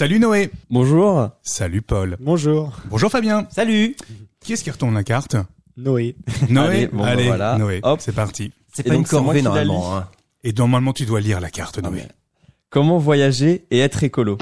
Salut Noé. Bonjour. Salut Paul. Bonjour. Bonjour Fabien. Salut. Qui est-ce qui retourne la carte Noé. Noé. Allez, bon, bah, voilà. Noé. Hop. C'est parti. C'est pas une corvée normalement. Hein. Et normalement, tu dois lire la carte, Noé. Comment voyager et être écolo?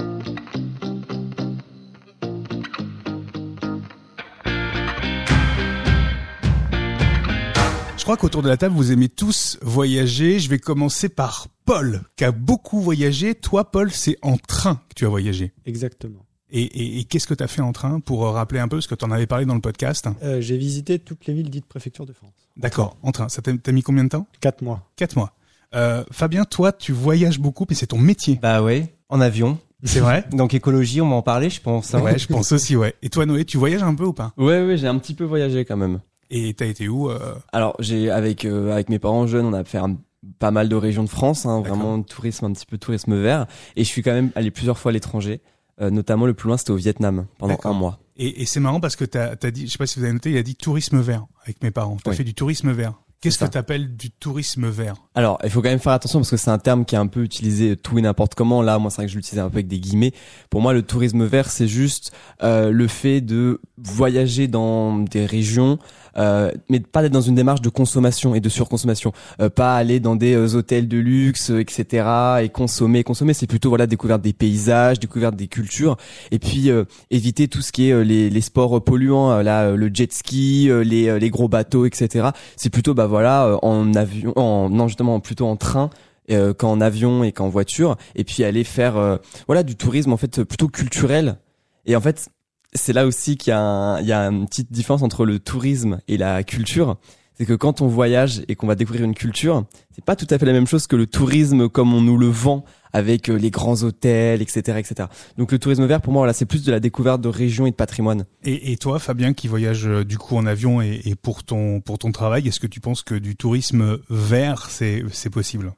Je crois qu'autour de la table, vous aimez tous voyager. Je vais commencer par Paul, qui a beaucoup voyagé. Toi, Paul, c'est en train que tu as voyagé. Exactement. Et, et- et qu'est-ce que tu as fait en train pour euh, rappeler un peu ce que tu en avais parlé dans le podcast Euh, J'ai visité toutes les villes dites préfecture de France. D'accord, en train. Ça t'a mis combien de temps? Quatre mois. Quatre mois. Euh, Fabien, toi, tu voyages beaucoup, mais c'est ton métier. Bah ouais, en avion. C'est vrai? Donc écologie, on m'en parlait, je pense. hein. Ouais, je pense aussi, ouais. Et toi, Noé, tu voyages un peu ou pas? Ouais, ouais, j'ai un petit peu voyagé quand même. Et t'as été où euh, Alors, j'ai avec euh, avec mes parents jeunes, on a fait un- pas mal de régions de France, hein, vraiment tourisme un petit peu tourisme vert. Et je suis quand même allé plusieurs fois à l'étranger, euh, notamment le plus loin c'était au Vietnam pendant un mois. Et, et c'est marrant parce que t'as as dit, je sais pas si vous avez noté, il a dit tourisme vert avec mes parents. T'as Oui. fait du tourisme vert. Qu'est-ce que ça. t'appelles du tourisme vert? Alors, il faut quand même faire attention parce que c'est un terme qui est un peu utilisé tout et n'importe comment. Là, moi, c'est vrai que je l'utilisais un peu avec des guillemets. Pour moi, le tourisme vert, c'est juste euh, le fait de voyager dans des régions, euh, mais pas d'être dans une démarche de consommation et de surconsommation. Euh, pas aller dans des euh, hôtels de luxe, euh, etc. et consommer, consommer. C'est plutôt voilà découvrir des paysages, découvrir des cultures, et puis euh, éviter tout ce qui est les, les sports polluants, là, le jet ski, les, les gros bateaux, etc. C'est plutôt bah voilà en avion, en non justement plutôt en train euh, qu'en avion et qu'en voiture, et puis aller faire euh, voilà du tourisme en fait plutôt culturel. Et en fait, c'est là aussi qu'il y a un- il y a une petite différence entre le tourisme et la culture. C'est que quand on voyage et qu'on va découvrir une culture, c'est pas tout à fait la même chose que le tourisme comme on nous le vend avec euh, les grands hôtels, etc., etc. Donc le tourisme vert, pour moi, voilà, c'est plus de la découverte de régions et de patrimoine. et, et toi, Fabien, qui voyage euh, du coup en avion et, et pour ton pour ton travail, est-ce que tu penses que du tourisme vert, c'est c'est possible?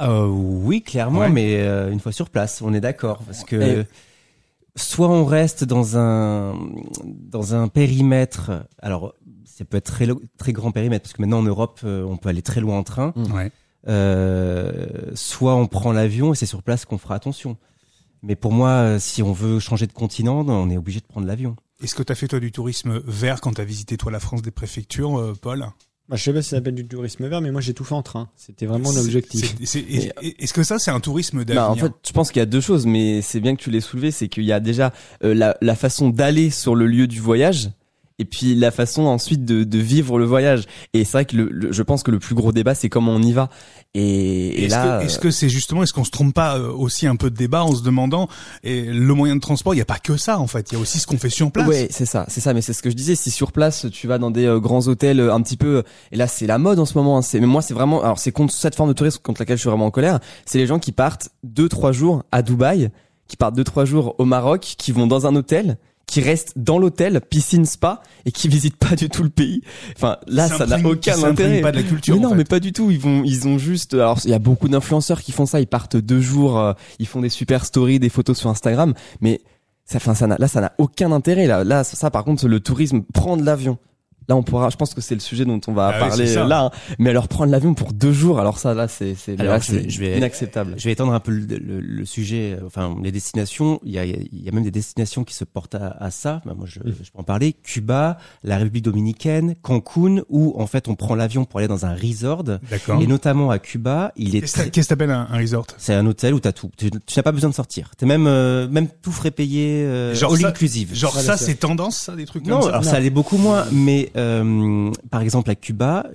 Euh, oui, clairement, Ouais. mais euh, une fois sur place, on est d'accord. Parce que Et- soit on reste dans un, dans un périmètre, alors ça peut être très, grand périmètre, parce que maintenant en Europe, euh, on peut aller très loin en train, Mm. Ouais. euh, soit on prend l'avion et c'est sur place qu'on fera attention. Mais pour moi, euh, si on veut changer de continent, on est obligé de prendre l'avion. Est-ce que t'as fait toi du tourisme vert quand t'as visité toi la France des préfectures, euh, Paul? Bah, je sais pas si ça s'appelle du tourisme vert, mais moi j'ai tout fait en train. C'était vraiment l'objectif. est- Est-ce que ça c'est un tourisme Bah, d'avenir en fait, je pense qu'il y a deux choses, mais c'est bien que tu l'aies soulevé, c'est qu'il y a déjà euh, la, la façon d'aller sur le lieu du voyage, et puis la façon ensuite de, de vivre le voyage. Et c'est vrai que le, le- je pense que le plus gros débat, c'est comment on y va. Et, et Est-ce là, que est-ce que c'est justement, est-ce qu'on se trompe pas euh, aussi un peu de débat en se demandant, et le moyen de transport, il n'y a pas que ça en fait, il y a aussi ce qu'on fait sur place. Ouais, c'est ça, c'est ça. Mais c'est ce que je disais. Si sur place, tu vas dans des euh, grands hôtels, euh, un petit peu, et là c'est la mode en ce moment. hein, c'est, mais moi c'est vraiment, alors c'est contre cette forme de tourisme contre laquelle je suis vraiment en colère. C'est les gens qui partent deux trois jours à Dubaï, qui partent deux trois jours au Maroc, qui vont dans un hôtel, qui restent dans l'hôtel, piscine spa, et qui visitent pas du tout le pays. Enfin là, ça n'a aucun intérêt. pas de la culture. Mais non, en fait. mais pas du tout. Ils vont, ils ont juste. Alors, il y a beaucoup d'influenceurs qui font ça. Ils partent deux jours, euh, ils font des super stories, des photos sur Instagram. Mais ça, enfin, ça n'a, là, ça n'a aucun intérêt. Là, là, ça, par contre, le tourisme, prendre l'avion. Là, on pourra. Je pense que c'est le sujet dont on va Ah parler euh, là. hein. Mais alors, prendre l'avion pour deux jours. Alors ça, là, c'est, inacceptable. Je vais étendre un peu le, le- le sujet, euh, enfin les destinations. Il y a, il y a même des destinations qui se portent à, à ça. Bah, moi, je, je peux en parler. Cuba, la République dominicaine, Cancun, où en fait on prend l'avion pour aller dans un resort. D'accord. Et notamment à Cuba, il est Qu'est-ce que t'appelles un, un resort? C'est un hôtel où t'as tout. Tu, tu n'as pas besoin de sortir. T'es même euh, même tout frais payé, euh, Genre all ça- inclusive. Genre ça, c'est- tendance, ça, des trucs Non, comme ça? alors ça allait beaucoup moins, mais euh, par exemple à Cuba,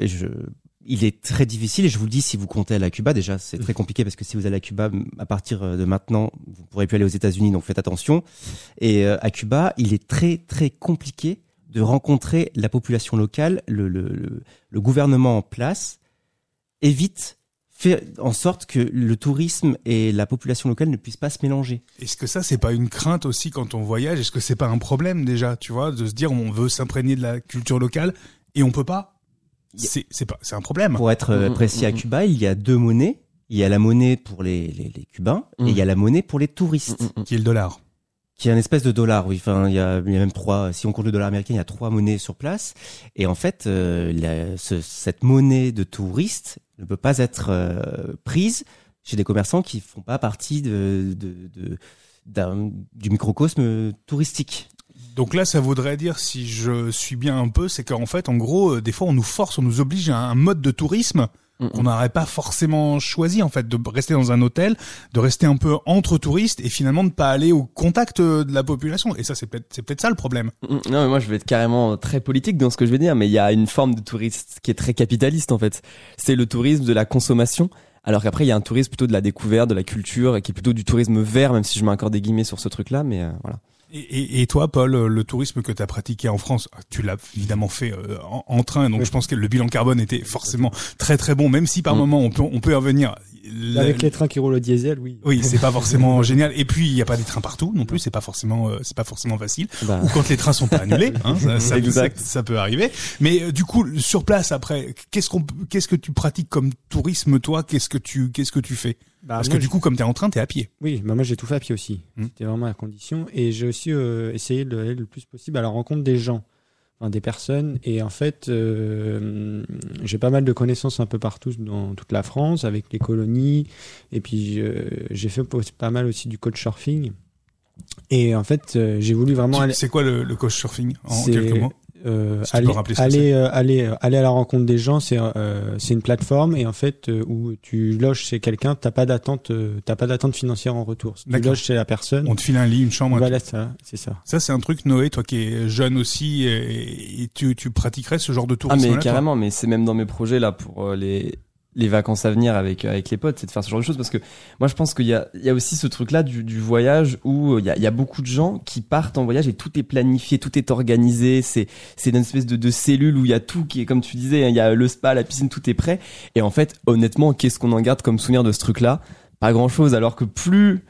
il est très difficile et je vous le dis si vous comptez aller à Cuba déjà, c'est très compliqué parce que si vous allez à Cuba à partir de maintenant, vous pourrez plus aller aux États-Unis, donc faites attention. Et euh, à Cuba, il est très très compliqué de rencontrer la population locale, le, le, le, le gouvernement en place évite fait en sorte que le tourisme et la population locale ne puissent pas se mélanger. Est-ce que ça, c'est pas une crainte aussi quand on voyage? Est-ce que c'est pas un problème déjà, tu vois, de se dire on veut s'imprégner de la culture locale et on peut pas? C'est c'est pas, c'est un problème. Pour être euh, Mhm, précis à mhm. Cuba, il y a deux monnaies. Il y a la monnaie pour les, les, les Cubains et il y a la monnaie pour les touristes, Mm, mm, mm. Qui est le dollar qui est un espèce de dollar. Oui, enfin, il y y a même trois. Si on compte le dollar américain, il y a trois monnaies sur place. Et en fait, euh, la- ce- cette monnaie de touriste ne peut pas être euh, prise chez des commerçants qui font pas partie de, de, de du microcosme touristique. Donc là, ça voudrait dire, si je suis bien un peu, c'est qu'en fait, en gros, euh, des fois, on nous force, on nous oblige à un mode de tourisme Mm, mm. qu'on n'aurait pas forcément choisi, en fait, de rester dans un hôtel, de rester un peu entre touristes et finalement de pas aller au contact euh, de la population. Et ça, c'est peut-être, c'est peut-être ça le problème. Mm, Non, mais moi je vais être carrément très politique dans ce que je vais dire, mais il y a une forme de tourisme qui est très capitaliste en fait. C'est le tourisme de la consommation. Alors qu'après, il y a un tourisme plutôt de la découverte, de la culture, et qui est plutôt du tourisme vert, même si je mets encore des guillemets sur ce truc-là, mais euh, voilà. Et, et, et toi, Paul, le tourisme que tu as pratiqué en France, tu l'as évidemment fait euh, en, en train, donc Oui. je pense que le bilan carbone était forcément très très bon, même si par Mm. moment on peut on peut y revenir. La- Avec les trains qui roulent au diesel, oui. Oui, c'est pas forcément génial. Et puis il y a pas des trains partout non plus, c'est pas forcément euh, c'est pas forcément facile. Bah, Ou quand les trains sont pas annulés, hein, ça, ça, Exact. ça- ça peut arriver. Mais euh, du coup, sur place après, qu'est-ce qu'on qu'est-ce que tu pratiques comme tourisme toi? Qu'est-ce que tu qu'est-ce que tu fais? Bah, Parce moi, que du coup, comme tu es en train, tu es à pied. Oui, bah moi j'ai tout fait à pied aussi. Hmm. C'était vraiment la condition. Et j'ai aussi euh, essayé d'aller le plus possible à la rencontre des gens, enfin, des personnes. Et en fait, euh, j'ai pas mal de connaissances un peu partout dans toute la France, avec les colonies. Et puis j'ai fait pas mal aussi du couchsurfing. Et en fait, euh, j'ai voulu vraiment aller. C'est quoi le, le couchsurfing en C'est- quelques mots? Euh, Si peux aller, aller, euh, aller, euh, aller à la rencontre des gens, c'est euh, c'est une plateforme et en fait euh, où tu loges chez quelqu'un, t'as pas d'attente, euh, t'as pas d'attente financière en retour. Tu loges chez la personne. On te file un lit, une chambre. Voilà ça, c'est ça. Ça, c'est un truc, Noé, toi qui es jeune aussi, et, et tu, tu pratiquerais ce genre de ah tourisme mais carrément, mais c'est même dans mes projets là pour euh, les les vacances à venir avec avec les potes, c'est de faire ce genre de choses parce que moi je pense qu'il y a il y a aussi ce truc là du, du voyage où euh, il y a il y a beaucoup de gens qui partent en voyage et tout est planifié, tout est organisé, c'est c'est une espèce de de cellule où il y a tout qui est comme tu disais, hein, il y a le spa, la piscine, tout est prêt. Et en fait honnêtement qu'est-ce qu'on en garde comme souvenir de ce truc là Pas grand chose alors que plus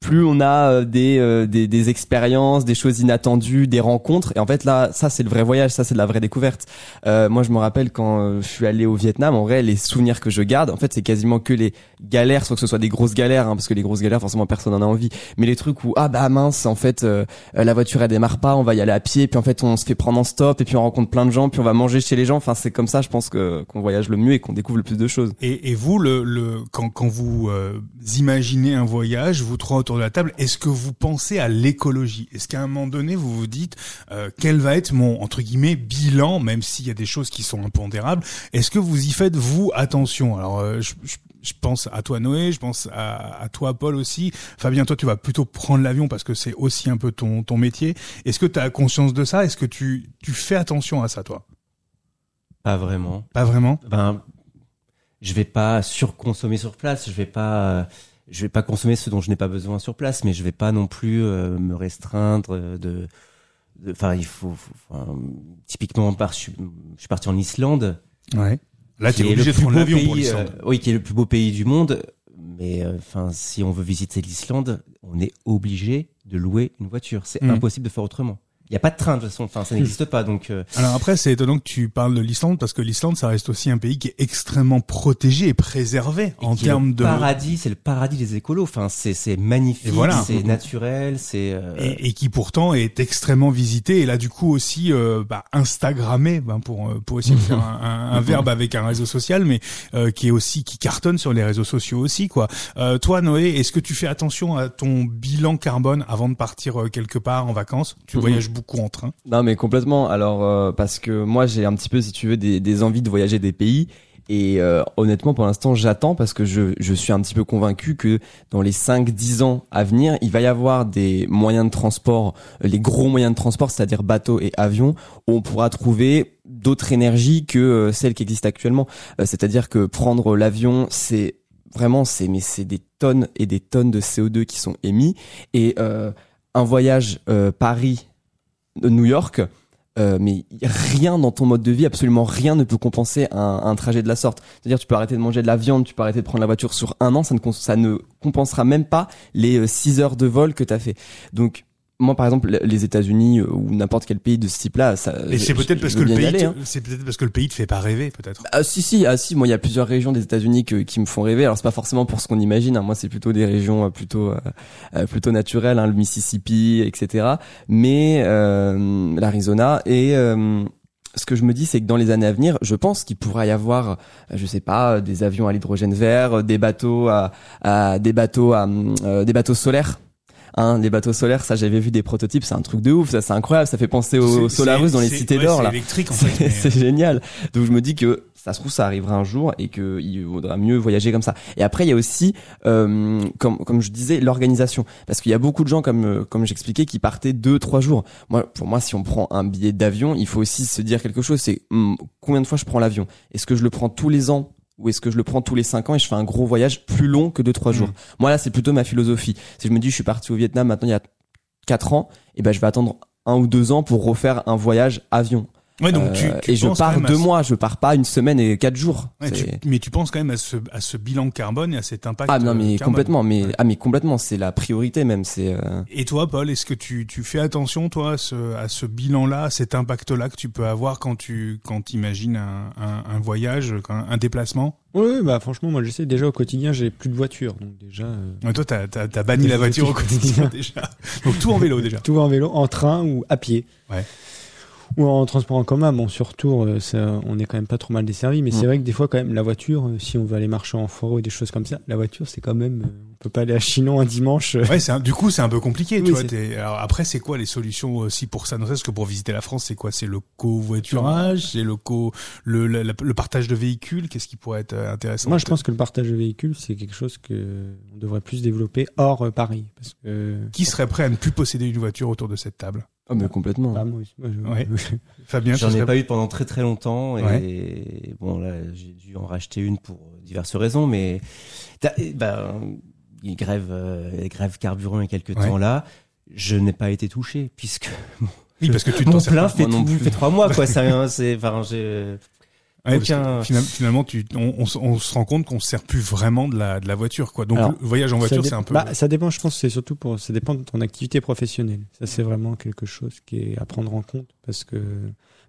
plus on a euh, des, euh, des des expériences, des choses inattendues, des rencontres. Et en fait là, ça c'est le vrai voyage, ça c'est de la vraie découverte. Euh, moi je me rappelle quand euh, je suis allé au Vietnam, en vrai les souvenirs que je garde, en fait c'est quasiment que les galères, soit que ce soit des grosses galères, hein, parce que les grosses galères forcément personne en a envie, mais les trucs où ah bah mince en fait euh, la voiture elle démarre pas, on va y aller à pied, puis en fait on se fait prendre en stop, et puis on rencontre plein de gens, puis on va manger chez les gens. Enfin c'est comme ça, je pense que qu'on voyage le mieux et qu'on découvre le plus de choses. Et, et vous, le, le, quand, quand vous euh, imaginez un voyage, vous trois autour de la table, est-ce que vous pensez à l'écologie? Est-ce qu'à un moment donné, vous vous dites euh, quel va être mon entre guillemets bilan, même s'il y a des choses qui sont impondérables? Est-ce que vous y faites vous attention? Alors, euh, je, je- je pense à toi Noé, je pense à, à toi Paul aussi. Fabien, toi tu vas plutôt prendre l'avion parce que c'est aussi un peu ton, ton métier. Est-ce que tu as conscience de ça? Est-ce que tu, tu fais attention à ça toi? Pas vraiment. Pas vraiment? Ben, je vais pas surconsommer sur place. Je vais pas, euh, je vais pas consommer ce dont je n'ai pas besoin sur place, mais je vais pas non plus euh, me restreindre euh, de. Enfin, il faut. faut- enfin, typiquement, par, je, suis, je suis parti en Islande. Ouais. Là, tu es obligé de prendre l'avion pour pays, l'Islande. euh, oui, qui est le plus beau pays du monde. Mais euh, enfin, si on veut visiter l'Islande, on est obligé de louer une voiture. C'est Mm. impossible de faire autrement. Il n'y a pas de train de toute façon. Enfin, ça n'existe pas. Donc, euh, Alors après, c'est étonnant que tu parles de l'Islande parce que l'Islande, ça reste aussi un pays qui est extrêmement protégé et préservé et en termes de paradis. C'est le paradis des écolos. Enfin, c'est c'est magnifique. Voilà. C'est naturel. C'est euh, et, et qui pourtant est extrêmement visité et là du coup aussi euh, bah, Instagrammé ben, pour euh, pour essayer de faire un, un- un verbe avec un réseau social mais euh, qui est aussi qui cartonne sur les réseaux sociaux aussi quoi. Euh, toi Noé, est-ce que tu fais attention à ton bilan carbone avant de partir quelque part en vacances? Tu Mhm. voyages beaucoup en train. Non mais complètement. Alors euh, parce que moi j'ai un petit peu si tu veux des, envies de voyager des pays et euh, honnêtement pour l'instant j'attends parce que je, suis un petit peu convaincu que dans les 5-10 ans à venir il va y avoir des moyens de transport, euh, les gros moyens de transport c'est-à-dire bateaux et avions où on pourra trouver d'autres énergies que celles qui existent actuellement. C'est-à-dire que prendre l'avion c'est vraiment c'est mais c'est des tonnes et des tonnes de CO2 qui sont émis et un voyage Paris New York, euh, mais rien dans ton mode de vie, absolument rien ne peut compenser un, un trajet de la sorte. C'est-à-dire, tu peux arrêter de manger de la viande, tu peux arrêter de prendre la voiture sur un an, ça ne, ça ne compensera même pas les 6 heures de vol que tu as fait. Donc, moi, par exemple, les États-Unis euh, ou n'importe quel pays de ce type-là, ça. Et c'est peut-être parce que le pays, hein. c'est peut-être parce que le pays te fait pas rêver peut-être. Ah si si ah si moi il y a plusieurs régions des États-Unis qui me font rêver alors c'est pas forcément pour ce qu'on imagine hein. moi c'est plutôt des régions euh, plutôt euh, euh, plutôt naturelles hein, le Mississippi etc mais euh, l'Arizona et euh, ce que je me dis, c'est que dans les années à venir, je pense qu'il pourra y avoir, je sais pas, des avions à l'hydrogène vert, des bateaux à, à des bateaux à, euh, des bateaux solaires Hein, les bateaux solaires, ça j'avais vu des prototypes, c'est un truc de ouf, ça c'est incroyable, ça fait penser au C'est- Solarus dans les cités ouais, d'or là. électrique en fait. C'est mais- c'est génial. Donc je me dis que ça se trouve ça arrivera un jour et que il vaudra mieux voyager comme ça. Et après il y a aussi euh, comme comme je disais l'organisation parce qu'il y a beaucoup de gens comme euh, comme j'expliquais qui partaient deux trois jours. Moi pour moi si on prend un billet d'avion, il faut aussi se dire quelque chose, c'est hum, combien de fois je prends l'avion? Est-ce que je le prends tous les ans? Ou est-ce que je le prends tous les cinq ans et je fais un gros voyage plus long que deux trois jours? Mhm. Moi là c'est plutôt ma philosophie. Si je me dis je suis parti au Vietnam maintenant il y a quatre ans, et ben je vais attendre un ou deux ans pour refaire un voyage avion. Ouais, donc tu, Euh, tu et je pars deux ce- mois, je pars pas une semaine et quatre jours. Ouais, tu- C'est- mais tu penses quand même à ce, à ce bilan carbone et à cet impact. Ah non euh, mais carbone. complètement, mais Ouais. ah mais complètement, c'est la priorité même. C'est euh, Et toi, Paul, est-ce que tu, tu fais attention, toi, à ce, à ce bilan-là, à cet impact-là que tu peux avoir quand tu quand imagines un, un, un voyage, un, un déplacement? Oui, bah franchement, moi j'essaie déjà au quotidien, j'ai plus de voiture, donc déjà euh, Ouais, Toi, t'as as, as banni la voiture au quotidien déjà. Donc tout en vélo déjà. tout en vélo, en train ou à pied. Ouais. Ou en transport en commun. Bon, sur Tours, euh, ça, on est quand même pas trop mal desservi, mais Mm. c'est vrai que des fois, quand même, la voiture, euh, si on veut aller marcher en forêt et des choses comme ça, la voiture, c'est quand même, euh, on peut pas aller à Chinon un dimanche. Ouais, c'est du coup, c'est un peu compliqué, tu vois. Alors après, c'est quoi les solutions aussi pour ça? Non, c'est que pour visiter la France, c'est quoi? C'est le covoiturage, c'est le co, le, le, le partage de véhicules? Qu'est-ce qui pourrait être intéressant? Moi, je pense que le partage de véhicules, c'est quelque chose que on devrait plus développer hors Paris, parce que Qui serait prêt à ne plus posséder une voiture autour de cette table? Oh, mais complètement. Ah, moi aussi, moi, je- Ouais. Fabien, J'en ai pas eu pendant très très longtemps et bon là j'ai dû en racheter une pour diverses raisons mais t'as- il grève euh, grève carburant il y a quelques Ouais. temps là je n'ai pas été touché puisque Oui, parce que tu mon plein fait tout, trois mois quoi ça c'est enfin j'ai Ouais, aucun- finalement, finalement, tu, on, on, se- on se rend compte qu'on se sert plus vraiment de la, de la voiture, quoi. Donc, Alors, le voyage en voiture, c'est un peu. bah, ça dépend, je pense, c'est surtout pour, ça dépend de ton activité professionnelle. Ça, c'est vraiment quelque chose qui est à prendre en compte parce que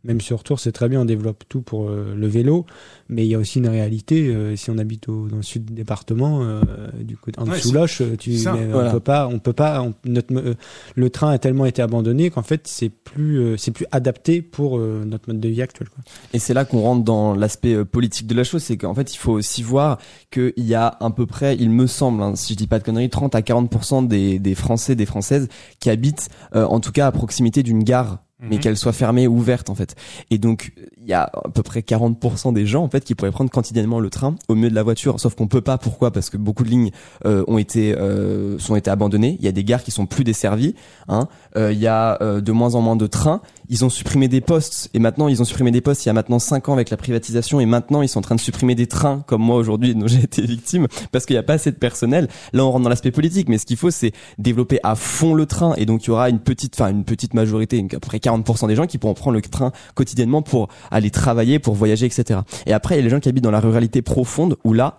même sur Tours, c'est très bien, on développe tout pour euh, le vélo, mais il y a aussi une réalité. euh, si on habite au, dans le sud du département, euh, du côté en Ouais, dessous Loche, tu, ça, mais voilà. on peut pas, on peut pas. on- notre, euh, le train a tellement été abandonné qu'en fait, c'est plus, euh, c'est plus adapté pour euh, notre mode de vie actuel. Quoi. Et c'est là qu'on rentre dans l'aspect politique de la chose, c'est qu'en fait il faut aussi voir qu'il y a à peu près, il me semble, hein, si je dis pas de conneries, 30 à 40% des, des Français, des Françaises qui habitent euh, en tout cas à proximité d'une gare mais Mhm. qu'elle soit fermée ou ouverte en fait. Et donc il y a à peu près 40% des gens en fait qui pourraient prendre quotidiennement le train au milieu de la voiture, sauf qu'on peut pas. Pourquoi? Parce que beaucoup de lignes euh, ont été euh, sont été abandonnées. Il y a des gares qui sont plus desservies. Hein. Euh, il y a euh, de moins en moins de trains. Ils ont supprimé des postes et maintenant ils ont supprimé des postes il y a maintenant 5 ans avec la privatisation et maintenant ils sont en train de supprimer des trains comme moi aujourd'hui dont j'ai été victime parce qu'il n'y a pas assez de personnel. Là on rentre dans l'aspect politique mais ce qu'il faut c'est développer à fond le train et donc il y aura une petite enfin une petite majorité une- à peu près 40% des gens qui pourront prendre le train quotidiennement pour aller travailler pour voyager etc et après il y a les gens qui habitent dans la ruralité profonde où là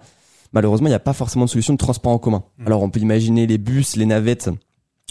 malheureusement il n'y a pas forcément de solution de transport en commun. Mm. alors on peut imaginer les bus les navettes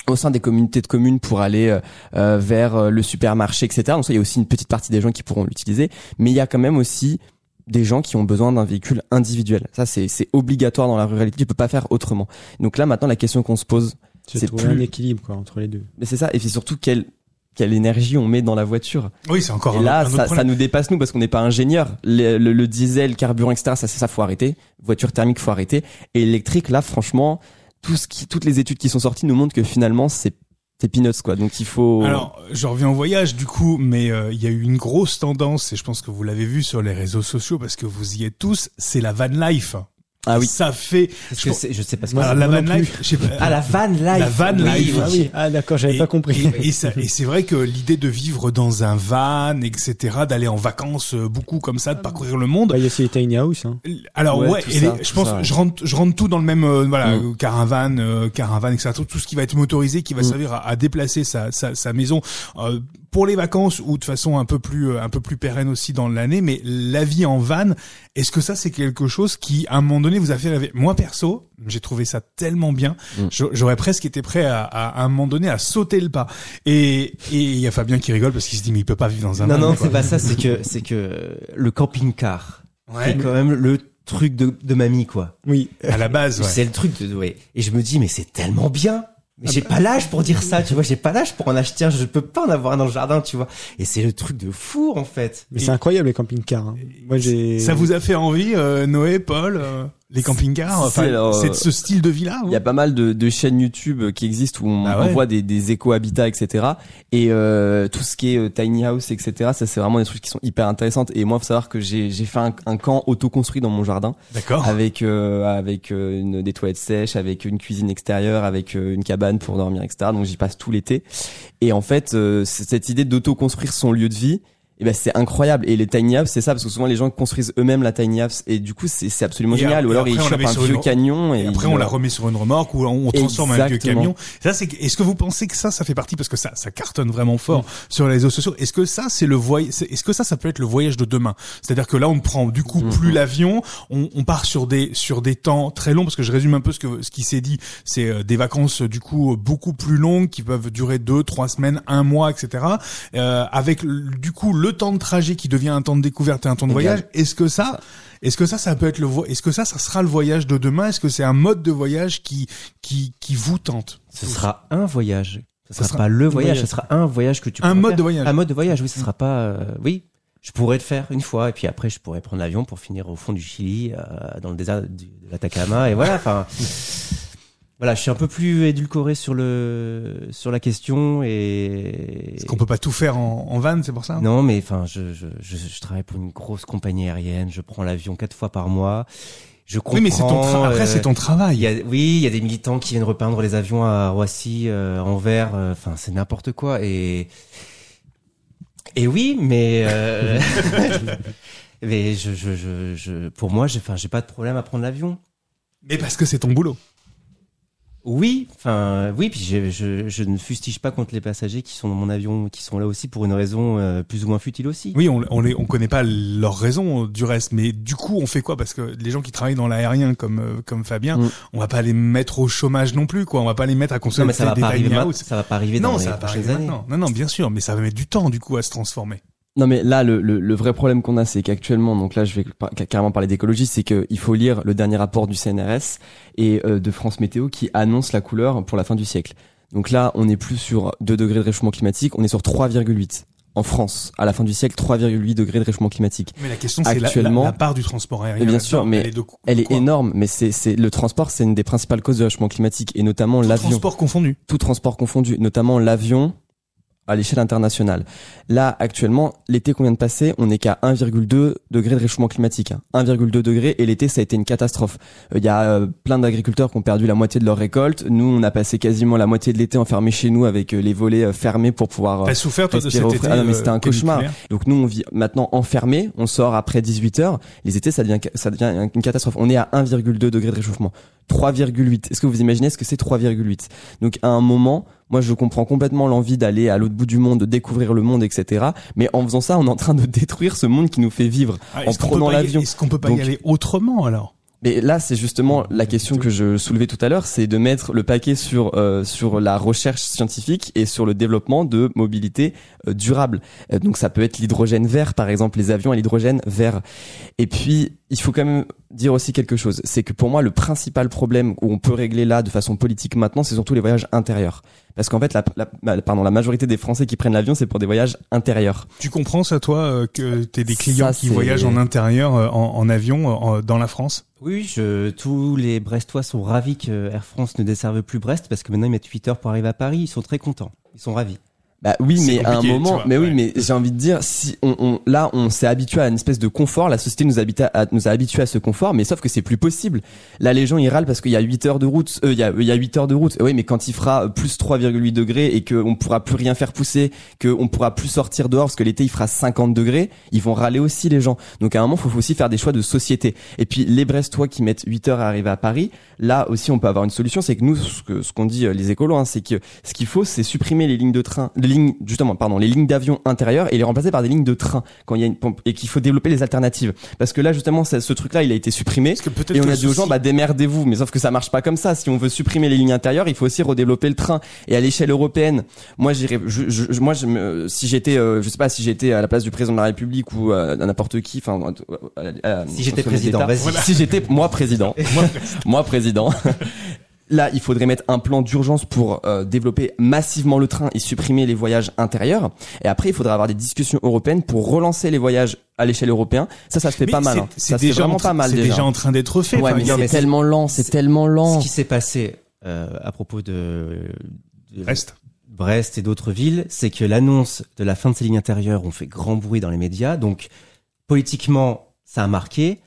au sein des communautés de communes pour aller euh, euh, vers euh, le supermarché etc donc ça il y a aussi une petite partie des gens qui pourront l'utiliser. Mais il y a quand même aussi des gens qui ont besoin d'un véhicule individuel. Ça c'est obligatoire dans la ruralité. Tu peux pas faire autrement. Donc là maintenant la question qu'on se pose C'est plus- un équilibre quoi entre les deux. mais c'est ça, et c'est surtout quelle quelle énergie on met dans la voiture. Oui, c'est encore et un, là, un autre ça, ça nous dépasse nous parce qu'on n'est pas ingénieur. Le, le, le diesel, carburant, etc. Ça, ça, faut arrêter. Voiture thermique, faut arrêter. Et électrique, là, franchement, tout ce qui, toutes les études qui sont sorties nous montrent que finalement, c'est c'est peanuts quoi. Donc il faut. Alors, je reviens au voyage du coup, mais euh, il y a eu une grosse tendance, et je pense que vous l'avez vu sur les réseaux sociaux parce que vous y êtes tous, c'est la van life. Ah oui. Ça fait. Que c'est- je sais pas ce que c'est. la van non plus. life, je sais pas. Ah la van life. La van Oui, life. oui. Ah oui, ah d'accord, j'avais pas compris. Et, et ça- et c'est vrai que l'idée de vivre dans un van, etc., d'aller en vacances euh, beaucoup comme ça, de parcourir le monde. Bah, il y a aussi les tiny house. Hein. Alors ouais, et ça, les- je pense, ça, ouais. je rentre, je rentre tout dans le même, euh, voilà, Mm. euh, caravane, euh, caravane, etc. Tout, tout ce qui va être motorisé, qui va Mm. servir à, à déplacer sa, sa, sa maison euh, pour les vacances ou de façon un peu plus, euh, un peu plus pérenne aussi dans l'année. Mais la vie en van, est-ce que ça c'est quelque chose qui, à un moment donné, vous a fait rêver? Moi perso, j'ai trouvé ça tellement bien, Mm. J'aurais presque été prêt à, à, à un moment donné à sauter le pas. Et et il y a Fabien qui rigole parce qu'il se dit mais il peut pas vivre dans un Non non, c'est pas ça, c'est que c'est que le camping-car, Ouais. c'est quand même le truc de, de mamie quoi. Oui. À la base, ouais. C'est le truc de ouais. Et je me dis mais c'est tellement bien. Mais Ah j'ai bah. pas l'âge pour dire ça, tu vois, j'ai pas l'âge pour en acheter un, je peux pas en avoir un dans le jardin, tu vois. Et c'est le truc de fou en fait. Mais c'est incroyable les camping-cars. hein. Moi j'ai. Ça vous a fait envie, euh, Noé, Paul euh Les camping-cars, enfin, c'est de ce style de vie-là. Il y a pas mal de, de chaînes YouTube qui existent où on, Ah ouais. on voit des, des éco-habitats, etc. Et euh, tout ce qui est euh, tiny house, etc. Ça, c'est vraiment des trucs qui sont hyper intéressantes. Et moi, faut savoir que j'ai fait un, un camp auto-construit dans mon jardin D'accord. avec euh, avec euh, une, des toilettes sèches, avec une cuisine extérieure, avec euh, une cabane pour dormir, etc. Donc j'y passe tout l'été. Et en fait, euh, cette idée d'auto-construire son lieu de vie. Et ben c'est incroyable et les tiny houses c'est ça parce que souvent les gens construisent eux-mêmes la tiny house et du coup c'est absolument Et génial ou alors ils chopent un vieux camion et, Et après, on la remet sur une remorque ou on transforme un vieux camion. Ça, c'est. Est-ce que vous pensez que ça, ça fait partie parce que ça, ça cartonne vraiment fort sur les réseaux sociaux. Est-ce que ça, c'est le voyage Est-ce que ça, ça peut être le voyage de demain? C'est-à-dire que là, on ne prend du coup Mhm. plus l'avion, on, on part sur des sur des temps très longs parce que je résume un peu ce que ce qui s'est dit. C'est euh, des vacances du coup beaucoup plus longues qui peuvent durer deux, trois semaines, un mois, etc. Euh, avec du coup le temps de trajet qui devient un temps de découverte et un temps de voyage. Est-ce que ça, est-ce que ça, ça peut être le Est-ce que ça, ça sera le voyage de demain? Est-ce que c'est un mode de voyage qui qui qui vous tente? Ce sera un voyage. Ce sera sera pas le voyage, ce sera un voyage que tu Un mode faire. de voyage. Un mode de voyage, oui, ce sera pas euh, oui, je pourrais le faire une fois et puis après je pourrais prendre l'avion pour finir au fond du Chili euh, dans le désert de l'Atacama et voilà, enfin voilà, je suis un peu plus édulcoré sur le sur la question et Est-ce qu'on peut pas tout faire en, en van C'est pour ça? Non, mais enfin, je, je, je, je travaille pour une grosse compagnie aérienne. Je prends l'avion quatre fois par mois. Je comprends. Oui, mais c'est ton tra- après euh, c'est ton il travail. y a, oui, il y a des militants qui viennent repeindre les avions à Roissy, euh, Anvers. euh, Enfin, c'est n'importe quoi. Et et oui, mais euh, mais je, je, je, je, pour moi, j'ai, enfin, j'ai pas de problème à prendre l'avion. Mais parce que c'est ton boulot. Oui, enfin oui, puis je, je, je ne fustige pas contre les passagers qui sont dans mon avion, qui sont là aussi pour une raison euh, plus ou moins futile aussi. Oui, on, on les, on connaît pas leurs raisons du reste, mais du coup, on fait quoi? Parce que les gens qui travaillent dans l'aérien comme euh, comme Fabien, Mm. on va pas les mettre au chômage non plus, quoi. On va pas les mettre à Non, construire mais ça va pas arriver. ma-. Ça va pas arriver Non, dans ça les va pas arriver années. maintenant. Non, non, bien sûr, mais ça va mettre du temps du coup à se transformer. Non mais là le, le, le vrai problème qu'on a c'est qu'actuellement donc là je vais par- carrément parler d'écologie c'est qu'il faut lire le dernier rapport du CNRS et euh, de France Météo qui annonce la couleur pour la fin du siècle. Donc là on n'est plus sur 2 degrés de réchauffement climatique, on est sur 3,8 en France à la fin du siècle 3,8 degrés de réchauffement climatique. Mais la question, c'est la, la, part du transport aérien. bien sûr, mais Elle est, de quoi? Elle est énorme mais c'est c'est le transport c'est une des principales causes de réchauffement climatique et notamment Tout l'avion. transport confondu. tout transport confondu, notamment l'avion à l'échelle internationale. Là, actuellement, l'été qu'on vient de passer, on n'est qu'à 1,2 degré de réchauffement climatique. hein. 1,2 degré et l'été, ça a été une catastrophe. Euh, Il y a euh, plein d'agriculteurs qui ont perdu la moitié de leur récolte. Nous, on a passé quasiment la moitié de l'été enfermés chez nous avec euh, les volets fermés pour pouvoir... T'as souffert toi de cet été. Ah non, mais c'était un cauchemar. donc nous, on vit maintenant enfermés. On sort après 18 heures. Les étés, ça devient, ça devient une catastrophe. On est à 1,2 degré de réchauffement. 3,8. Est-ce que vous imaginez ce que c'est 3,8 Donc à un moment, moi je comprends complètement l'envie d'aller à l'autre bout du monde, de découvrir le monde, etc. Mais en faisant ça, on est en train de détruire ce monde qui nous fait vivre. Ah, en prenant l'avion. Est-ce qu'on peut pas Donc- y aller autrement alors? Mais là, c'est justement la question que je soulevais tout à l'heure, c'est de mettre le paquet sur euh, sur la recherche scientifique et sur le développement de mobilité euh, durable. Euh, donc ça peut être l'hydrogène vert, par exemple, les avions à l'hydrogène vert. Et puis il faut quand même dire aussi quelque chose, c'est que pour moi le principal problème où on peut régler là de façon politique maintenant, c'est surtout les voyages intérieurs. Parce qu'en fait, la, la, la- pardon, la majorité des Français qui prennent l'avion, c'est pour des voyages intérieurs. Tu comprends ça toi euh, que t'es des clients Ça, qui voyagent en intérieur euh, en, en avion euh, en- dans la France? Oui, je, tous les Brestois sont ravis que Air France ne desserve plus Brest parce que maintenant ils mettent 8 heures pour arriver à Paris. Ils sont très contents. Ils sont ravis. Bah oui, mais à un moment, vois, mais ouais. oui, mais j'ai envie de dire, si on, on là, on s'est habitué à une espèce de confort, la société nous, habite à, nous a habitué à ce confort, mais sauf que c'est plus possible. Là, les gens ils râlent parce qu'il y a 8 heures de route, euh, il y a il y a 8 heures de route. Oui, mais quand il fera plus 3,8 degrés et que on pourra plus rien faire pousser, que on pourra plus sortir dehors parce que l'été il fera 50 degrés, ils vont râler aussi les gens. Donc à un moment, faut aussi faire des choix de société. Et puis les Brestois qui mettent 8 heures à arriver à Paris, là aussi on peut avoir une solution, c'est que nous, ce que ce qu'on dit euh, les écolos, hein, c'est que ce qu'il faut, c'est supprimer les lignes de train, les lignes justement, pardon, les lignes d'avion intérieures et les remplacer par des lignes de train quand il y a une pompe et qu'il faut développer les alternatives. Parce que là justement, ce truc-là, il a été supprimé. Parce que peut-être Et on que a dit aux gens, bah démerdez-vous. Mais sauf que ça marche pas comme ça. Si on veut supprimer les lignes intérieures, il faut aussi redévelopper le train. Et à l'échelle européenne, moi j'irais, je, je- moi je me- si j'étais, euh, je sais pas, si j'étais à la place du président de la République ou euh, à n'importe qui, enfin, à- Si j'étais président. Si j'étais moi président, moi président. là, il faudrait mettre un plan d'urgence pour euh, développer massivement le train et supprimer les voyages intérieurs. Et après, il faudrait avoir des discussions européennes pour relancer les voyages à l'échelle européenne. Ça, ça se fait Mais pas mal. c'est- hein. Ça se fait vraiment pas mal C'est déjà. déjà en train d'être fait. Ouais, mais c'est tellement lent, c'est tellement lent. Ce qui s'est passé euh, à propos de, de Reste. Brest et d'autres villes, c'est que l'annonce de la fin de ces lignes intérieures ont fait grand bruit dans les médias. Donc, politiquement, ça a marqué.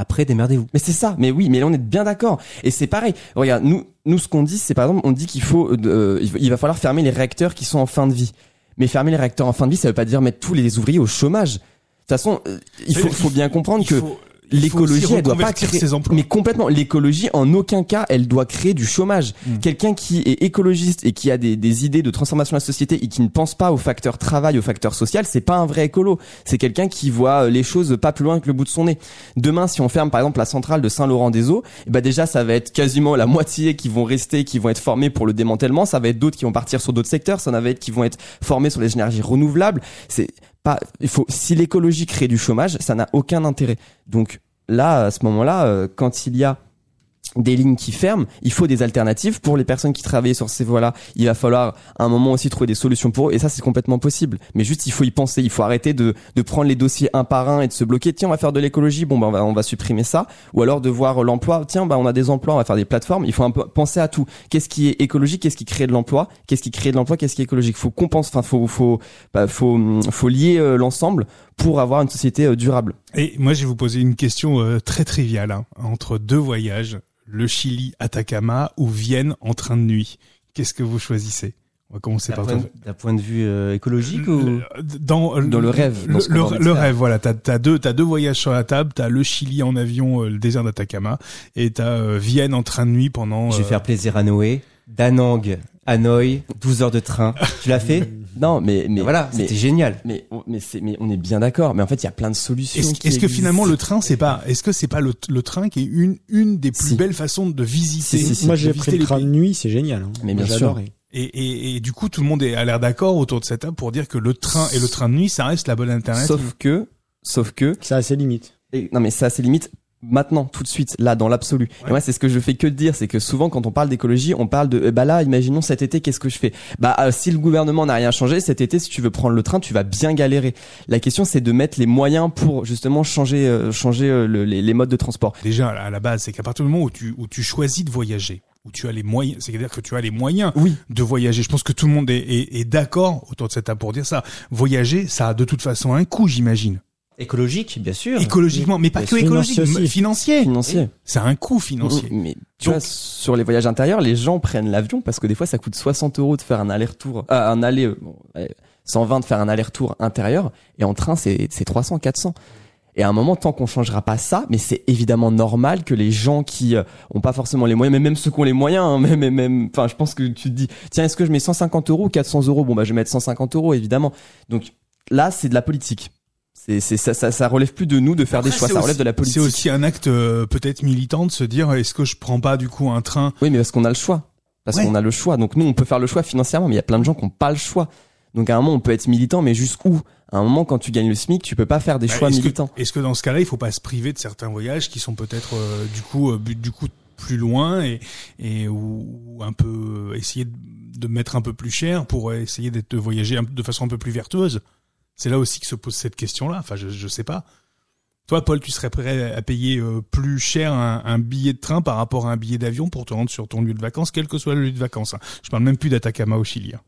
Après, démerdez-vous. Mais c'est ça. Mais oui, mais là on est bien d'accord. Et c'est pareil. Regarde, nous, nous ce qu'on dit, c'est par exemple, on dit qu'il faut, euh, il va- il va falloir fermer les réacteurs qui sont en fin de vie. Mais fermer les réacteurs en fin de vie, ça veut pas dire mettre tous les ouvriers au chômage. De toute façon, euh, il faut, faut bien comprendre il que faut l'écologie, elle doit pas créer. ses emplois. Mais complètement, l'écologie, en aucun cas, elle doit créer du chômage. Mm. Quelqu'un qui est écologiste et qui a des, des idées de transformation de la société et qui ne pense pas au facteur travail, au facteur social, c'est pas un vrai écolo. C'est quelqu'un qui voit euh, les choses pas plus loin que le bout de son nez. Demain, si on ferme par exemple la centrale de Saint-Laurent-des-Eaux, eh ben déjà ça va être quasiment la moitié qui vont rester, qui vont être formés pour le démantèlement. Ça va être d'autres qui vont partir sur d'autres secteurs. Ça va être qui vont être formés sur les énergies renouvelables. C'est pas, il faut, si l'écologie crée du chômage, ça n'a aucun intérêt. Donc là, à ce moment-là, euh, quand il y a des lignes qui ferment, il faut des alternatives pour les personnes qui travaillent sur ces voies-là. Il va falloir à un moment aussi trouver des solutions pour eux, et ça c'est complètement possible. Mais juste il faut y penser, il faut arrêter de, de prendre les dossiers un par un et de se bloquer. Tiens, on va faire de l'écologie, bon ben on va, on va supprimer ça, ou alors de voir l'emploi. Tiens, ben on a des emplois, on va faire des plateformes. Il faut un peu penser à tout. Qu'est-ce qui est écologique, qu'est-ce qui crée de l'emploi, qu'est-ce qui crée de l'emploi, qu'est-ce qui est écologique? Faut compenser, enfin faut faut bah, faut faut lier euh, l'ensemble pour avoir une société euh, durable. Et moi, je vais vous poser une question euh, très triviale hein, entre deux voyages, le Chili, Atacama ou Vienne en train de nuit. Qu'est-ce que vous choisissez? On va commencer par toi. d'un point de vue euh, écologique ou Dans, Dans le rêve, le, dans rêve, voilà. T'as as deux, t'as deux voyages sur la table. T'as le Chili en avion, euh, le désert d'Atacama, et t'as euh, Vienne en train de nuit pendant. Je vais faire plaisir à Noé. Danang, Hanoï, 12 heures de train. Tu l'as fait Non, mais mais Voilà, mais c'était génial. mais on- mais c'est mais on est bien d'accord. Mais en fait, il y a plein de solutions. Est-ce que finalement le train c'est pas est-ce que c'est pas le, le train qui est une une des plus Si. belles façons de visiter Si, si, si. Moi, j'ai pris le train de nuit, c'est génial. hein. Mais bien sûr. et, et, et du coup tout le monde est à l'air d'accord autour de cette table pour dire que le train et le train de nuit ça reste la bonne alternative. Sauf que sauf que Ça a ses limites. et- non mais ça c'est limite maintenant tout de suite là dans l'absolu. Ouais. Et moi c'est ce que je fais que de dire, c'est que souvent quand on parle d'écologie, on parle de eh bah là imaginons cet été qu'est-ce que je fais? Bah euh, si le gouvernement n'a rien changé cet été si tu veux prendre le train, tu vas bien galérer. La question c'est de mettre les moyens pour justement changer euh, changer euh, le- les, les modes de transport. Déjà à la base c'est qu'à partir du moment où tu où tu choisis de voyager où tu as les moyens, c'est-à-dire que tu as les moyens Oui. de voyager. Je pense que tout le monde est, est, est d'accord autour de cette table pour dire ça. Voyager, ça a de toute façon un coût, j'imagine. Écologique, bien sûr. Écologiquement, mais pas que écologique, aussi. financier. Financier. C'est un coût financier. Mais tu Donc- vois, sur les voyages intérieurs, les gens prennent l'avion parce que des fois, ça coûte 60 euros de faire un aller-retour, euh, un aller, euh, bon, ouais, 120 de faire un aller-retour intérieur, et en train, c'est c'est 300, 400. Et à un moment, tant qu'on changera pas ça, mais c'est évidemment normal que les gens qui euh, ont pas forcément les moyens, mais même ceux qui ont les moyens, hein, même, même, même, enfin, je pense que tu te dis, tiens, est-ce que je mets 150 euros ou 400 euros? Bon, bah, je vais mettre 150 euros, évidemment. Donc là, c'est de la politique. C'est, c'est ça, ça, ça relève plus de nous de faire des choix, ça relève de la politique. C'est aussi un acte euh, peut-être militant de se dire est-ce que je prends pas du coup un train Oui, mais parce qu'on a le choix. Parce Ouais. qu'on a le choix. Donc nous, on peut faire le choix financièrement, mais il y a plein de gens qui n'ont pas le choix. Donc à un moment, on peut être militant, mais jusqu'où? À un moment, quand tu gagnes le SMIC, tu peux pas faire des Bah, choix militants. Est-ce que dans ce cas-là, il faut pas se priver de certains voyages qui sont peut-être euh, du coup euh, du coup plus loin et et ou, un peu euh, essayer de, mettre un peu plus cher pour essayer d'être de voyager de façon un peu plus vertueuse? C'est là aussi que se pose cette question-là. Enfin, je je sais pas. Toi, Paul, tu serais prêt à payer euh, plus cher un, un billet de train par rapport à un billet d'avion pour te rendre sur ton lieu de vacances, quel que soit le lieu de vacances. hein. Je parle même plus d'Atacama au Chili. hein.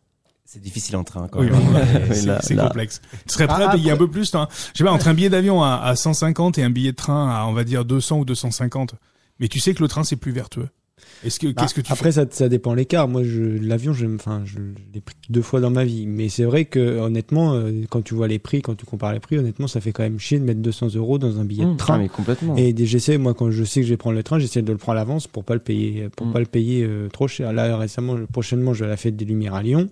C'est difficile en train. Quand Oui, même. oui, c'est complexe. Tu serais prêt Ah, à payer un peu plus, toi Je sais pas, entre un billet d'avion à, à 150 et un billet de train à, on va dire, 200 ou 250. Mais tu sais que le train, c'est plus vertueux. Est-ce que, Bah, qu'est-ce que tu après, ça, ça dépend l'écart. Moi, je, l'avion, je, enfin, je l'ai pris deux fois dans ma vie. Mais c'est vrai que, honnêtement, euh, quand tu vois les prix, quand tu compares les prix, honnêtement, ça fait quand même chier de mettre 200 euros dans un billet de Mmh. train. Ah, mais complètement. Et j'essaie, moi, quand je sais que je vais prendre le train, j'essaie de le prendre à l'avance pour pas le payer, pour Mm. pas le payer euh, trop cher. Là, récemment, prochainement, je vais à la fête des Lumières à Lyon.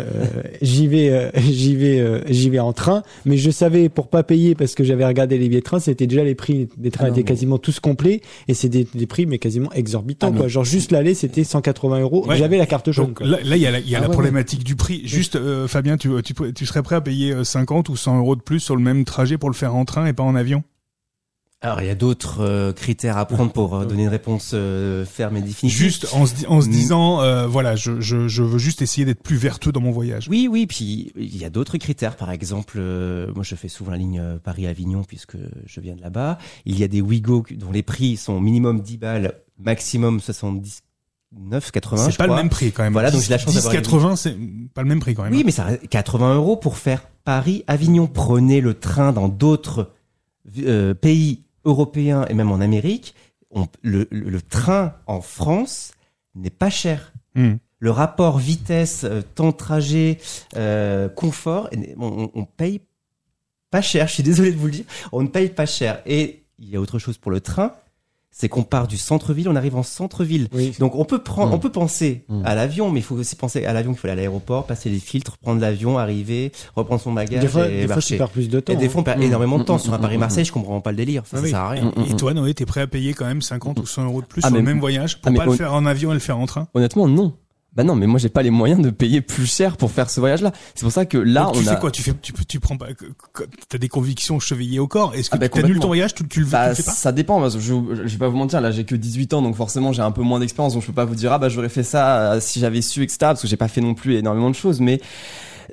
Euh, j'y vais, euh, j'y vais, euh, j'y vais en train, mais je savais pour pas payer parce que j'avais regardé les billets de train, c'était déjà les prix des trains Ah non, étaient mais- quasiment tous complets et c'est des, des prix mais quasiment exorbitants Ah, mais- quoi. Genre juste l'aller c'était 180 euros. Ouais. J'avais la carte jaune. Donc quoi. là, il y a la, il y a Ah la ouais, problématique du prix. Juste, euh, Fabien, tu, tu, tu serais prêt à payer euh, 50 ou 100 euros de plus sur le même trajet pour le faire en train et pas en avion? Alors il y a d'autres euh, critères à prendre pour euh, donner une réponse euh, ferme et définitive. Juste en se, di- en se Mm. disant, voilà, je, je, je veux juste essayer d'être plus vertueux dans mon voyage. Oui, oui, puis il y a d'autres critères. Par exemple, moi je fais souvent la ligne euh, Paris-Avignon puisque je viens de là-bas. Il y a des Wigo dont les prix sont minimum 10 balles, maximum 79, 80. C'est pas le même prix quand même. Voilà, donc j'ai la chance 10, d'avoir une- 80, c'est pas le même prix quand même. Oui, mais ça reste 80 euros pour faire Paris-Avignon. Prenez le train dans d'autres euh, pays européens et même en Amérique. On- le, le- le train en France n'est pas cher. Hmm. Le rapport vitesse, euh, temps de trajet, euh, confort, on, on- on paye pas cher. Je suis désolé de vous le dire, on ne paye pas cher. Et il y a autre chose pour le train, c'est qu'on part du centre-ville, on arrive en centre-ville. Oui. Donc on peut prendre, Mm. on peut penser Mm. à l'avion, mais il faut aussi penser à l'avion qu'il faut aller à l'aéroport, passer les filtres, prendre l'avion, arriver, reprendre son bagage Des fois, et des fois, marcher. tu perds plus de temps. et des fois on perd Mm. énormément de temps Mm, sur un mm, Paris-Marseille. mm. Je comprends pas le délire, ça, Ah ça oui. sert à rien. Mm, Et toi, Noé, t'es prêt à payer quand même 50 ou 100 euros de plus Ah, sur le même voyage pour ah, mais pas le faire en avion et le faire en train? Honnêtement, non. Bah non, mais moi j'ai pas les moyens de payer plus cher pour faire ce voyage-là. C'est pour ça que là, Donc, tu on fais a. quoi? Tu fais, tu, tu prends pas, t'as des convictions chevillées au corps. Est-ce que Ah bah, tu annules ton voyage? Tu, tu le, tu Bah, le fais pas? ça dépend. parce que je, je vais pas vous mentir. Là, j'ai que 18 ans, donc forcément, j'ai un peu moins d'expérience. Donc, je peux pas vous dire ah bah j'aurais fait ça euh, si j'avais su, etc. Parce que j'ai pas fait non plus énormément de choses. Mais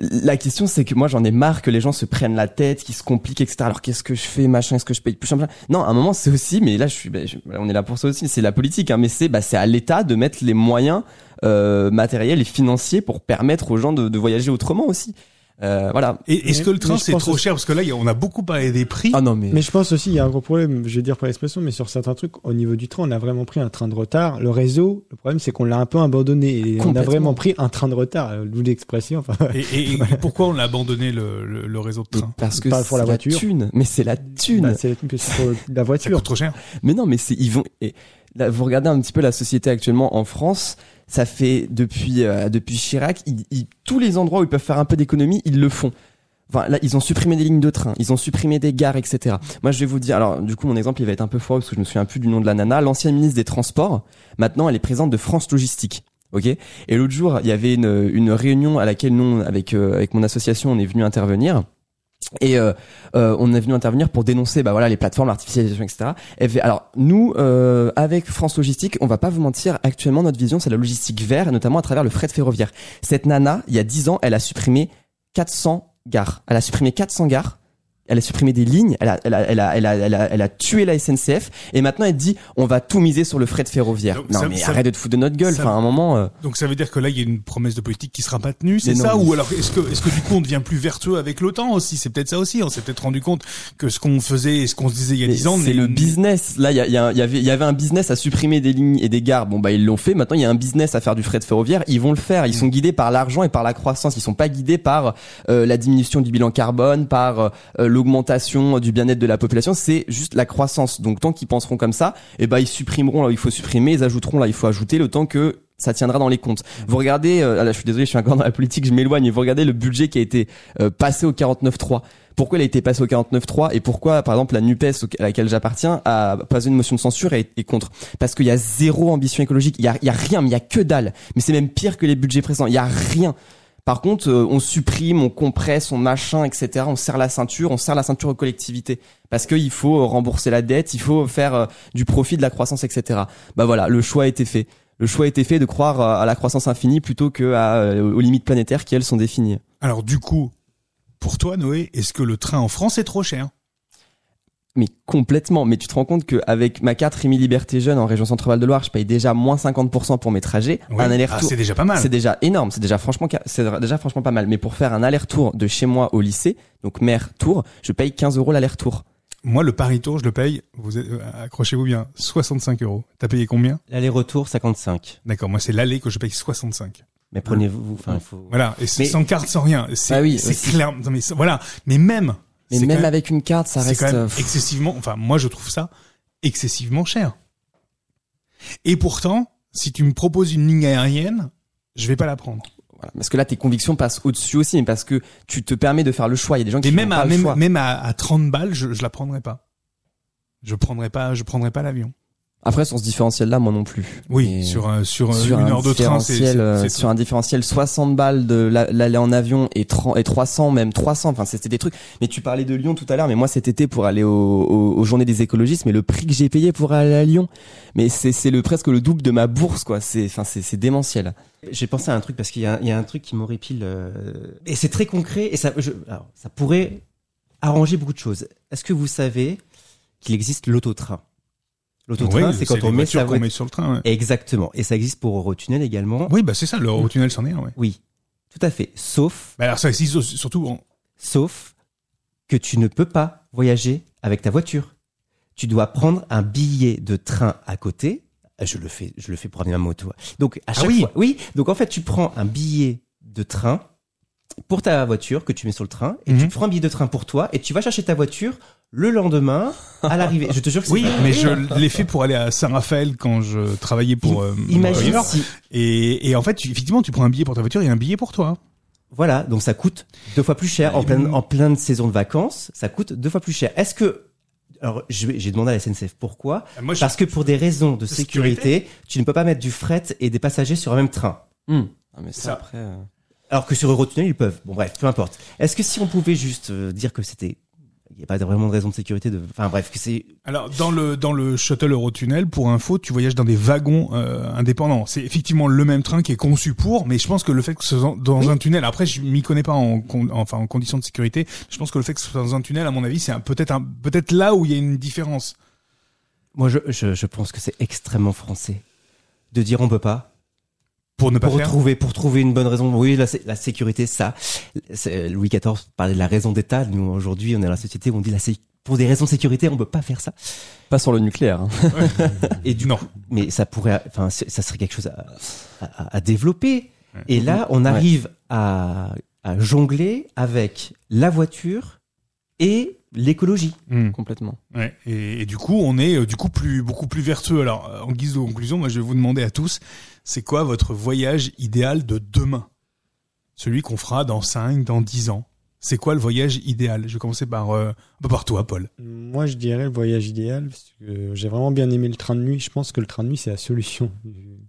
la question, c'est que moi, j'en ai marre que les gens se prennent la tête, qu'ils se compliquent, etc. Alors, qu'est-ce que je fais, machin Est-ce que je paye plus cher Non, à un moment, c'est aussi. Mais là, je suis. bah, je- on est là pour ça aussi. C'est la politique. Hein, mais c'est bah à l'État de mettre les moyens euh, matériels et financiers pour permettre aux gens de, de voyager autrement aussi. Euh, voilà. Et est-ce que le train c'est trop aussi- cher Parce que là, il y a- on a beaucoup parlé des prix. Ah non, mais. Mais je pense aussi, il y a un gros problème, je vais dire pas l'expression, mais sur certains trucs, au niveau du train, on a vraiment pris un train de retard. Le réseau, le problème, c'est qu'on l'a un peu abandonné. Et on a vraiment pris un train de retard, euh, d'où l'expression. Enfin, Et, et- et pourquoi on a abandonné le, le, le réseau de mais train parce que Pas pour la c'est voiture. thune. Mais c'est la thune. bah, c'est c'est pour la Ça voiture. coûte trop cher. Mais non, mais c'est ils vont. Et là, vous regardez un petit peu la société actuellement en France. Ça fait depuis euh, depuis Chirac, ils- ils- tous les endroits où ils peuvent faire un peu d'économie, ils le font. Enfin, là, ils ont supprimé des lignes de train, ils ont supprimé des gares, etc. Moi, je vais vous dire. Alors, du coup, mon exemple, il va être un peu fort parce que je me souviens plus du nom de la nana. L'ancienne ministre des Transports. Maintenant, elle est présente de France Logistique. Ok? Et l'autre jour, il y avait une, une réunion à laquelle nous, avec euh, avec mon association, on est venu intervenir. Et euh, euh, on est venu intervenir pour dénoncer bah voilà les plateformes l'artificialisation etc. Alors nous euh, avec France Logistique on va pas vous mentir actuellement notre vision c'est la logistique vert et notamment à travers le fret ferroviaire. Cette nana il y a 10 ans elle a supprimé 400 gares. Elle a supprimé 400 gares. Elle a supprimé des lignes, elle a, elle a, elle a, elle a, elle a, elle a tué la SNCF et maintenant elle dit on va tout miser sur le fret ferroviaire. Donc, non ça- mais ça- arrête de te foutre de notre gueule. ça- Enfin à un moment. euh, Donc ça veut dire que là, il y a une promesse de politique qui sera pas tenue, c'est non, ça Ou alors est-ce que, est-ce que du coup on devient plus vertueux avec temps aussi? C'est peut-être ça aussi. On s'est peut-être rendu compte que ce qu'on faisait et ce qu'on se disait il y a 10 ans, c'est le business. Là, il y, a- y, a- y avait, il y avait un business à supprimer des lignes et des gares. Bon, bah ils l'ont fait. Maintenant, il y a un business à faire du fret ferroviaire. Ils vont le faire. Ils sont guidés par l'argent et par la croissance. Ils sont pas guidés par euh, la diminution du bilan carbone, par euh, l'augmentation du bien-être de la population. C'est juste la croissance. Donc, tant qu'ils penseront comme ça, eh ben ils supprimeront là où il faut supprimer, ils ajouteront là où il faut ajouter, le temps que ça tiendra dans les comptes. Vous regardez, euh, là, je suis désolé, je suis encore dans la politique, je m'éloigne. Vous regardez le budget qui a été euh, passé au 49.3 pourquoi il a été passé au 49.3 et pourquoi, par exemple, la NUPES à laquelle j'appartiens a posé une motion de censure et est contre? Parce qu'il y a zéro ambition écologique. Il y a, y a rien, mais il y a que dalle. Mais c'est même pire que les budgets précédents. Il y a rien. Par contre, euh, on supprime, on compresse, on machin, etc. On serre la ceinture, on serre la ceinture aux collectivités parce qu'il faut euh, rembourser la dette, il faut faire euh, du profit, de la croissance, etc. Bah voilà, le choix a été fait. Le choix a été fait de croire à la croissance infinie plutôt que à, aux limites planétaires qui elles sont définies. Alors du coup, pour toi, Noé, est-ce que le train en France est trop cher? Mais complètement. Mais tu te rends compte qu'avec ma carte Rémi Liberté Jeune en région Centre-Val de Loire, je paye déjà moins 50% pour mes trajets. Ouais. Un Ah, aller-retour. c'est déjà pas mal. c'est déjà énorme. C'est déjà franchement, c'est déjà franchement pas mal. Mais pour faire un aller-retour de chez moi au lycée, donc mer tour, je paye 15 euros l'aller-retour. Moi, le Paris Tour, je le paye. Vous êtes- euh, accrochez-vous bien, 65 euros. T'as payé combien? L'aller-retour 55. D'accord, moi c'est l'aller que je paye 65. Mais prenez-vous, enfin, il faut. Voilà, et c'est Mais- sans carte, sans rien. C'est Ah oui, clair. Non, mais voilà, mais même. Mais même avec une carte, ça reste. quand même euh, excessivement. Enfin, moi, je trouve ça excessivement cher. Et pourtant, si tu me proposes une ligne aérienne, je vais pas la prendre. voilà. Parce que là, tes convictions passent au-dessus aussi, mais parce que tu te permets de faire le choix. Il y a des gens qui font même pas à le même, choix. même à, à 30 balles, je, je la prendrai pas. Je prendrai pas, je prendrai pas l'avion. Après, sur ce différentiel-là, moi non plus. Oui, Et sur un, sur, euh, sur une un heure de train, c'est euh, sur un différentiel 60 balles de la- l'aller en avion et, 30 et 300 même 300 enfin c'était des trucs. Mais tu parlais de Lyon tout à l'heure mais moi cet été pour aller au, au- aux journées des écologistes mais le prix que j'ai payé pour aller à Lyon mais c'est c'est le presque le double de ma bourse quoi. C'est enfin c'est c'est démentiel. J'ai pensé à un truc parce qu'il y, a- il y a un truc qui m'horripile euh, et c'est très concret et ça, je, alors, ça pourrait arranger beaucoup de choses. Est-ce que vous savez qu'il existe l'autotrain? L'autotrain, Oui, c'est quand on met voitures sa qu'on voiture. met sur le train. ouais. Exactement. Et ça existe pour Eurotunnel également. Oui, bah c'est ça, le Eurotunnel c'en est un, ouais. Oui, tout à fait. Sauf, Bah alors ça existe surtout en- sauf que tu ne peux pas voyager avec ta voiture. Tu dois prendre un billet de train à côté. Je le fais, je le fais pour ma moto. Donc à chaque oui. fois, oui. Donc en fait, tu prends un billet de train pour ta voiture que tu mets sur le train et Mhm. tu prends un billet de train pour toi et tu vas chercher ta voiture le lendemain à l'arrivée. Je te jure que c'est Oui, mais je l'ai fait pour aller à Saint-Raphaël quand je travaillais pour euh, Imagine si, Et, et en fait, tu- effectivement, tu prends un billet pour ta voiture et un billet pour toi. voilà, donc ça coûte deux fois plus cher en pleine, en pleine saison de vacances. Ça coûte deux fois plus cher. Est-ce que alors je vais- j'ai demandé à la SNCF pourquoi Moi, je- Parce que pour des raisons de De sécurité, sécurité. tu ne peux pas mettre du fret et des passagers sur un même train. Hmm. Ah, mais ça, Ça. après euh, Alors que sur Eurotunnel, ils peuvent. Bon bref, peu importe. Est-ce que si on pouvait juste euh, dire que c'était... Il n'y a pas vraiment de raison de sécurité de... Enfin bref, que c'est... Alors dans le dans le shuttle Eurotunnel, pour info, tu voyages dans des wagons euh, indépendants. C'est effectivement le même train qui est conçu pour, mais je pense que le fait que ce soit dans Oui. un tunnel, après je m'y connais pas en con- enfin en conditions de sécurité, je pense que le fait que ce soit dans un tunnel, à mon avis, c'est peut-être un peut-être là où il y a une différence. Moi, je, je, je pense que c'est extrêmement français de dire on peut pas. Pour ne pas Pour faire. trouver, pour trouver une bonne raison. Oui, la, sé- la sécurité, ça. C'est- Louis XIV parlait de la raison d'État. Nous, aujourd'hui, on est dans la société où on dit la pour des raisons de sécurité, on peut pas faire ça. pas sur le nucléaire hein. Et du Non. mais ça pourrait, enfin, ça serait quelque chose à, à, à développer. Ouais. Et là, on arrive à, à jongler avec la voiture et l'écologie. Hmm. complètement Ouais. Et, et du coup, on est euh, du coup plus beaucoup plus vertueux. Alors, euh, en guise de conclusion, moi, je vais vous demander à tous, c'est quoi votre voyage idéal de demain? Celui qu'on fera dans 5, dans 10 ans. C'est quoi le voyage idéal? Je vais commencer par euh, bah, par toi, Paul. Moi, je dirais le voyage idéal, parce que j'ai vraiment bien aimé le train de nuit. Je pense que le train de nuit, c'est la solution.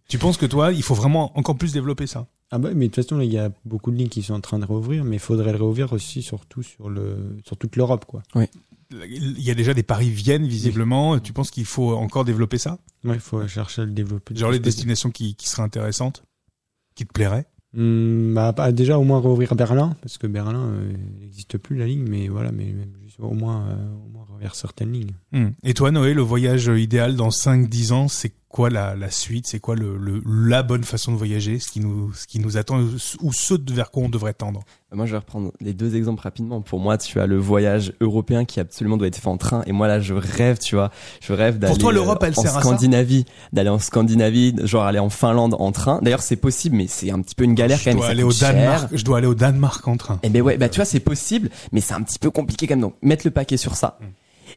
Tu penses que toi, il faut vraiment encore plus développer ça? Ah bah, mais de toute façon, là, il y a beaucoup de lignes qui sont en train de réouvrir, mais il faudrait le réouvrir aussi, surtout sur le, sur toute l'Europe, quoi. Il y a déjà des Paris-Vienne, visiblement. Tu penses qu'il faut encore développer ça? Ouais, il faut chercher à le développer. Genre les destinations qui, qui seraient intéressantes Qui te plairaient? Hmm, bah, bah, déjà, au moins réouvrir Berlin, parce que Berlin, euh, n'existe plus la ligne, mais voilà, mais même juste au moins, euh, au moins réouvrir certaines lignes. Hmm. Et toi, Noé, le voyage idéal dans 5-10 ans, c'est quoi la, la suite C'est quoi le, le, la bonne façon de voyager Ce qui nous, ce qui nous attend ou ce vers quoi on devrait tendre Moi, je vais reprendre les deux exemples rapidement. Pour moi, tu as le voyage européen qui absolument doit être fait en train. Et moi, là, je rêve, tu vois. Je rêve d'aller toi, l'Europe, elle en sert Scandinavie, d'aller en Scandinavie, genre aller en Finlande en train. D'ailleurs, c'est possible, mais c'est un petit peu une galère je quand même. dois aller au cher. Danemark. Je dois aller au Danemark en train. Eh ben ouais, bah tu vois, c'est possible, mais c'est un petit peu compliqué quand même. Donc, mettre le paquet sur ça. Mm.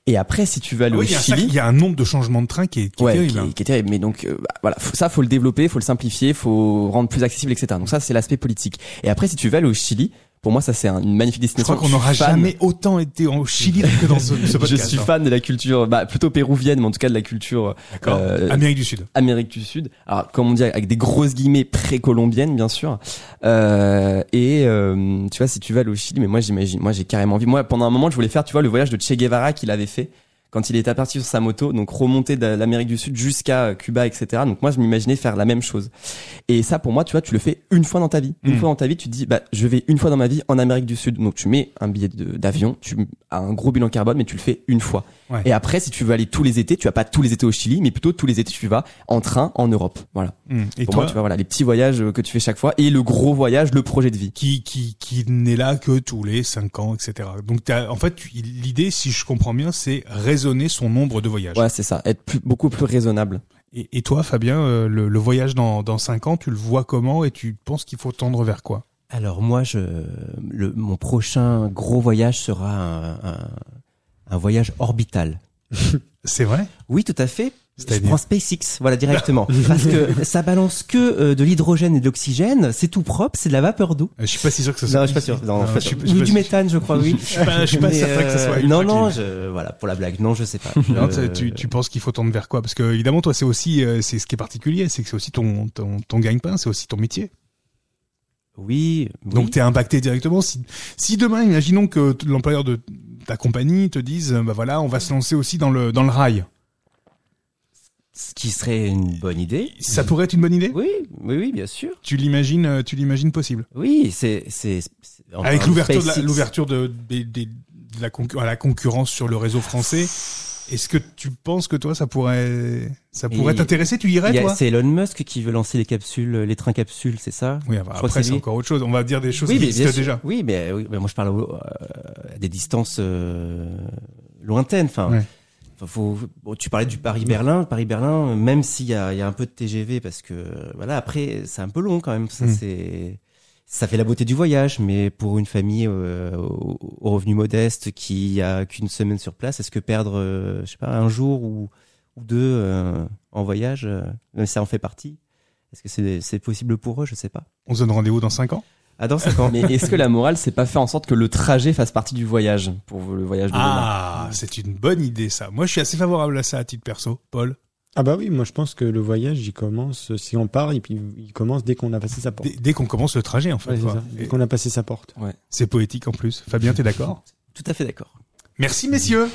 Et après, si tu veux aller Ah oui, au il Chili, il y a un nombre de changements de train qui est, qui est terrible. qui, hein. est, qui est terrible. Mais donc, euh, bah, voilà, faut- ça, faut le développer, faut le simplifier, faut rendre plus accessible, etc. Donc ça, c'est l'aspect politique. Et après, si tu veux aller au Chili, pour moi, ça c'est un- une magnifique Je destination. crois qu'on n'aura Je jamais autant été au Chili que dans ce, ce Je podcast. suis hein. fan de la culture, bah, plutôt péruvienne, mais en tout cas de la culture euh, Amérique du Sud. Amérique du Sud. Alors, comme on dit, avec des grosses guillemets précolombiennes, bien sûr. Euh, et euh, tu vois, si tu vas aller au Chili, mais moi j'imagine, moi j'ai carrément envie. Moi, pendant un moment, je voulais faire, tu vois, le voyage de Che Guevara qu'il avait fait quand il était parti sur sa moto, donc remonter de l'Amérique du Sud jusqu'à euh, Cuba, etc. Donc moi, je m'imaginais faire la même chose. Et ça, pour moi, tu vois, tu le fais une fois dans ta vie. Une Mm. fois dans ta vie, tu te dis, bah, je vais une fois dans ma vie en Amérique du Sud. Donc tu mets un billet d'avion, tu as un gros bilan carbone, mais tu le fais une fois. Ouais. Et après, si tu veux aller tous les étés, tu vas pas tous les étés au Chili, mais plutôt tous les étés, tu vas en train en Europe. Voilà. Hmm. Et Pour toi, moi, tu vois, voilà, les petits voyages euh, que tu fais chaque fois et le gros voyage, le projet de vie. qui, qui, qui n'est là que tous les 5 ans, etc. Donc, t'as- en fait, l'idée, si je comprends bien, c'est raisonner son nombre de voyages. Ouais, c'est ça. Être plus, beaucoup plus raisonnable. Et, et toi, Fabien, euh, le, le voyage dans, dans 5 ans, tu le vois comment et tu penses qu'il faut tendre vers quoi? Alors moi, je, le, mon prochain gros voyage sera un, un, un voyage orbital. C'est vrai? Oui, tout à fait, Je prends SpaceX, voilà directement, parce que ça balance que euh, de l'hydrogène et de l'oxygène. C'est tout propre, c'est de la vapeur d'eau. Euh, Je suis pas si sûr que ça soit. Non, je suis pas sûr. Non, Non, je suis pas je Ou pas du méthane, je crois, oui. Je suis pas, je suis pas Mais, certain que ça soit. euh, Non, non, je, voilà, pour la blague, non, je sais pas. Non, tu, tu penses qu'il faut tendre vers quoi? Parce que évidemment, toi, c'est aussi, euh, c'est ce qui est particulier, c'est que c'est aussi ton ton, ton gagne-pain, c'est aussi ton métier. Oui, oui. Donc, t'es impacté directement. Si, si demain, imaginons que l'employeur de ta compagnie te dise, bah voilà, on va se lancer aussi dans le dans le rail. Ce qui serait une bonne idée. Ça pourrait être une bonne idée? Oui, oui, oui, bien sûr. Tu l'imagines, euh, tu l'imagines possible? Oui, c'est, c'est, Avec l'ouverture de l'ouverture de, la, à la concurrence sur le réseau français. Est-ce que tu penses que toi, ça pourrait, ça pourrait t'intéresser Tu irais, toi? C'est Elon Musk qui veut lancer les capsules, les trains capsules, c'est ça? Oui, après, c'est encore autre chose. On va dire des choses Oui, qui mais existent sûr. déjà. Oui, mais, oui, mais moi je parle euh, à des distances euh, lointaines. Enfin, Ouais. Faut, bon, tu parlais du Paris-Berlin. Paris-Berlin, même s'il y a, y a un peu de TGV, parce que voilà, après c'est un peu long quand même. Ça, Mm. c'est, ça fait la beauté du voyage, mais pour une famille euh, au, au revenu modeste qui a qu'une semaine sur place, est-ce que perdre, euh, je sais pas, un jour ou, ou deux euh, en voyage, même si ça en fait partie, est-ce que c'est, c'est possible pour eux? Je sais pas. On se donne rendez-vous dans 5 ans? Ah, dans 5 ans. Mais est-ce que la morale, c'est pas faire en sorte que le trajet fasse partie du voyage pour le voyage de demain? Ah, c'est une bonne idée, ça. Moi, je suis assez favorable à ça à titre perso. Paul Ah bah oui, moi je pense que le voyage, il commence, si on part, et puis il commence dès qu'on a passé sa porte. Dès, dès qu'on commence le trajet, en fait. Ouais, quoi. ça, dès qu'on a passé sa porte. C'est poétique en plus. Fabien, t'es d'accord? Tout à fait d'accord. Merci, messieurs.